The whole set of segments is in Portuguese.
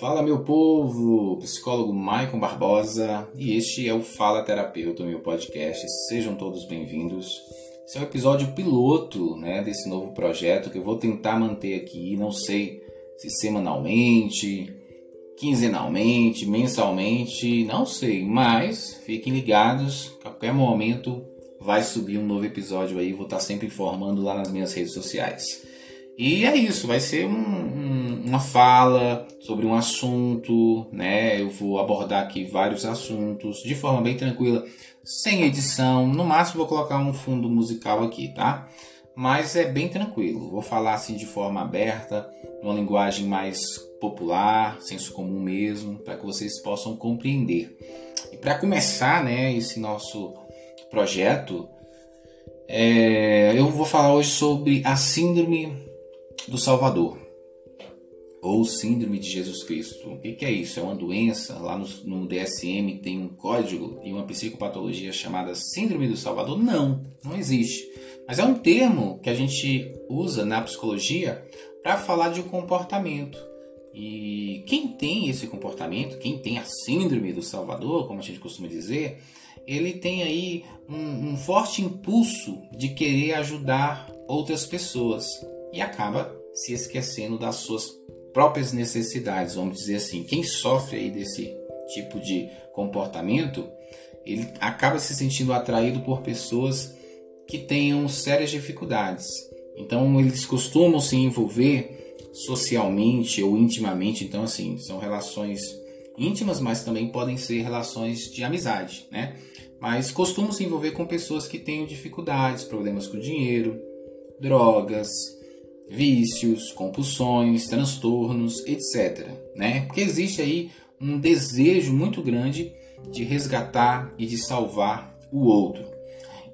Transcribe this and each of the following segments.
Fala meu povo, psicólogo Maicon Barbosa e este é o Fala Terapeuta, meu podcast. Sejam todos bem-vindos. Esse é o episódio piloto né, desse novo projeto que eu vou tentar manter aqui, não sei se semanalmente, quinzenalmente, mensalmente, não sei, mas fiquem ligados, a qualquer momento vai subir um novo episódio aí, vou estar sempre informando lá nas minhas redes sociais. E é isso, vai ser um, um, uma fala sobre um assunto, né? Eu vou abordar aqui vários assuntos de forma bem tranquila, sem edição. No máximo vou colocar um fundo musical aqui, tá? Mas é bem tranquilo. Vou falar assim de forma aberta, uma linguagem mais popular, senso comum mesmo, para que vocês possam compreender. E para começar, né, esse nosso projeto, é, eu vou falar hoje sobre a síndrome do Salvador, ou Síndrome de Jesus Cristo. O que, é isso? É uma doença. Lá no, no, DSM tem um código e uma psicopatologia chamada Síndrome do Salvador? Não, não existe. Mas é um termo que a gente usa na psicologia para falar de um comportamento. E quem tem esse comportamento, quem tem a Síndrome do Salvador, como a gente costuma dizer, ele tem aí um, um forte impulso de querer ajudar outras pessoas e acaba se esquecendo das suas próprias necessidades, vamos dizer assim. Quem sofre aí desse tipo de comportamento, ele acaba se sentindo atraído por pessoas que tenham sérias dificuldades. Então eles costumam se envolver socialmente ou intimamente, então assim, são relações íntimas, mas também podem ser relações de amizade, né? Mas costumam se envolver com pessoas que tenham dificuldades, problemas com dinheiro, drogas, vícios, compulsões, transtornos, etc. Né? Porque existe aí um desejo muito grande de resgatar e de salvar o outro.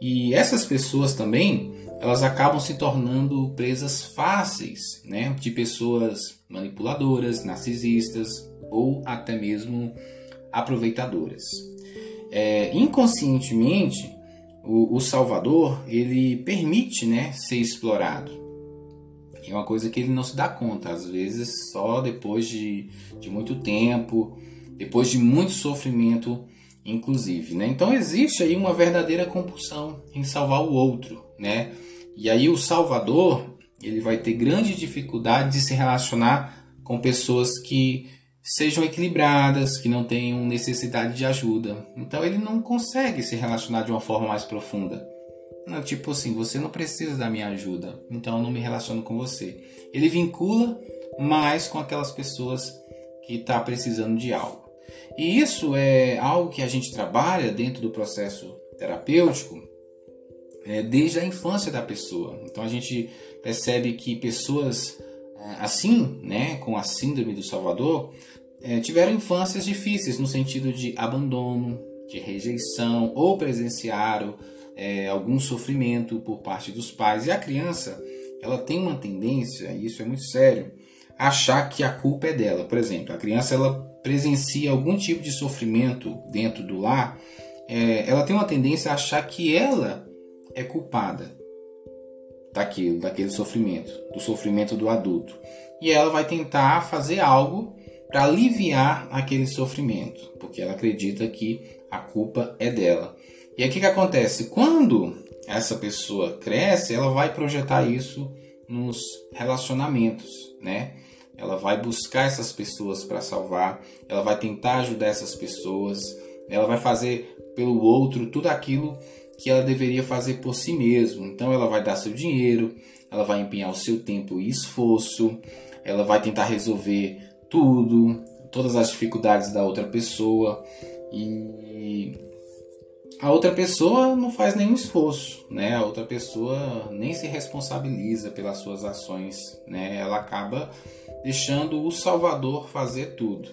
E essas pessoas também, elas acabam se tornando presas fáceis, né, de pessoas manipuladoras, narcisistas ou até mesmo aproveitadoras. É, inconscientemente, o, o Salvador ele permite, né, ser explorado é uma coisa que ele não se dá conta, às vezes só depois de, de muito tempo, depois de muito sofrimento, inclusive. Né? Então existe aí uma verdadeira compulsão em salvar o outro. Né? E aí o salvador ele vai ter grande dificuldade de se relacionar com pessoas que sejam equilibradas, que não tenham necessidade de ajuda. Então ele não consegue se relacionar de uma forma mais profunda. Tipo assim, você não precisa da minha ajuda, então eu não me relaciono com você. Ele vincula mais com aquelas pessoas que está precisando de algo. E isso é algo que a gente trabalha dentro do processo terapêutico é, desde a infância da pessoa. Então a gente percebe que pessoas é, assim, né, com a síndrome do Salvador, é, tiveram infâncias difíceis no sentido de abandono, de rejeição ou presenciaram é, algum sofrimento por parte dos pais. E a criança, ela tem uma tendência, e isso é muito sério, a achar que a culpa é dela. Por exemplo, a criança ela presencia algum tipo de sofrimento dentro do lar, é, ela tem uma tendência a achar que ela é culpada daquilo, daquele sofrimento, do sofrimento do adulto. E ela vai tentar fazer algo para aliviar aquele sofrimento, porque ela acredita que a culpa é dela. E aí o que, que acontece? Quando essa pessoa cresce, ela vai projetar isso nos relacionamentos, né? Ela vai buscar essas pessoas para salvar, ela vai tentar ajudar essas pessoas, ela vai fazer pelo outro tudo aquilo que ela deveria fazer por si mesmo. Então ela vai dar seu dinheiro, ela vai empenhar o seu tempo e esforço, ela vai tentar resolver tudo, todas as dificuldades da outra pessoa e a outra pessoa não faz nenhum esforço, né? A outra pessoa nem se responsabiliza pelas suas ações, né? Ela acaba deixando o Salvador fazer tudo.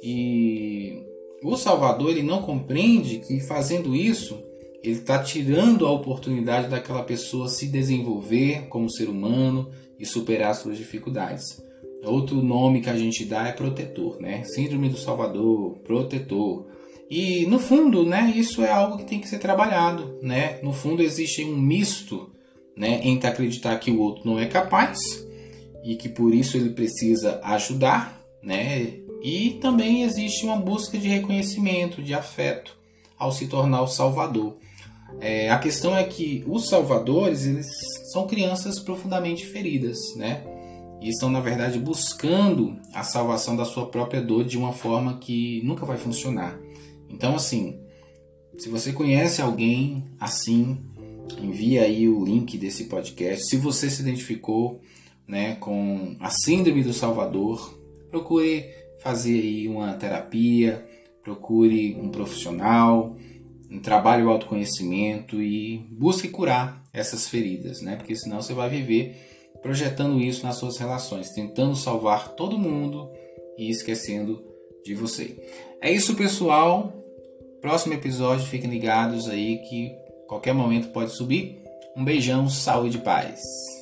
E o Salvador ele não compreende que fazendo isso ele está tirando a oportunidade daquela pessoa se desenvolver como ser humano e superar suas dificuldades. Outro nome que a gente dá é protetor, né? Síndrome do Salvador, protetor. E no fundo, né, isso é algo que tem que ser trabalhado, né? No fundo existe um misto, né, entre acreditar que o outro não é capaz e que por isso ele precisa ajudar, né? E também existe uma busca de reconhecimento, de afeto, ao se tornar o salvador. É, a questão é que os salvadores eles são crianças profundamente feridas, né? E estão, na verdade, buscando a salvação da sua própria dor de uma forma que nunca vai funcionar. Então, assim, se você conhece alguém assim, envia aí o link desse podcast. Se você se identificou né, com a síndrome do Salvador, procure fazer aí uma terapia, procure um profissional, um trabalho autoconhecimento e busque curar essas feridas, né? Porque senão você vai viver projetando isso nas suas relações, tentando salvar todo mundo e esquecendo de você. É isso, pessoal. Próximo episódio, fiquem ligados aí que qualquer momento pode subir. Um beijão, saúde e paz.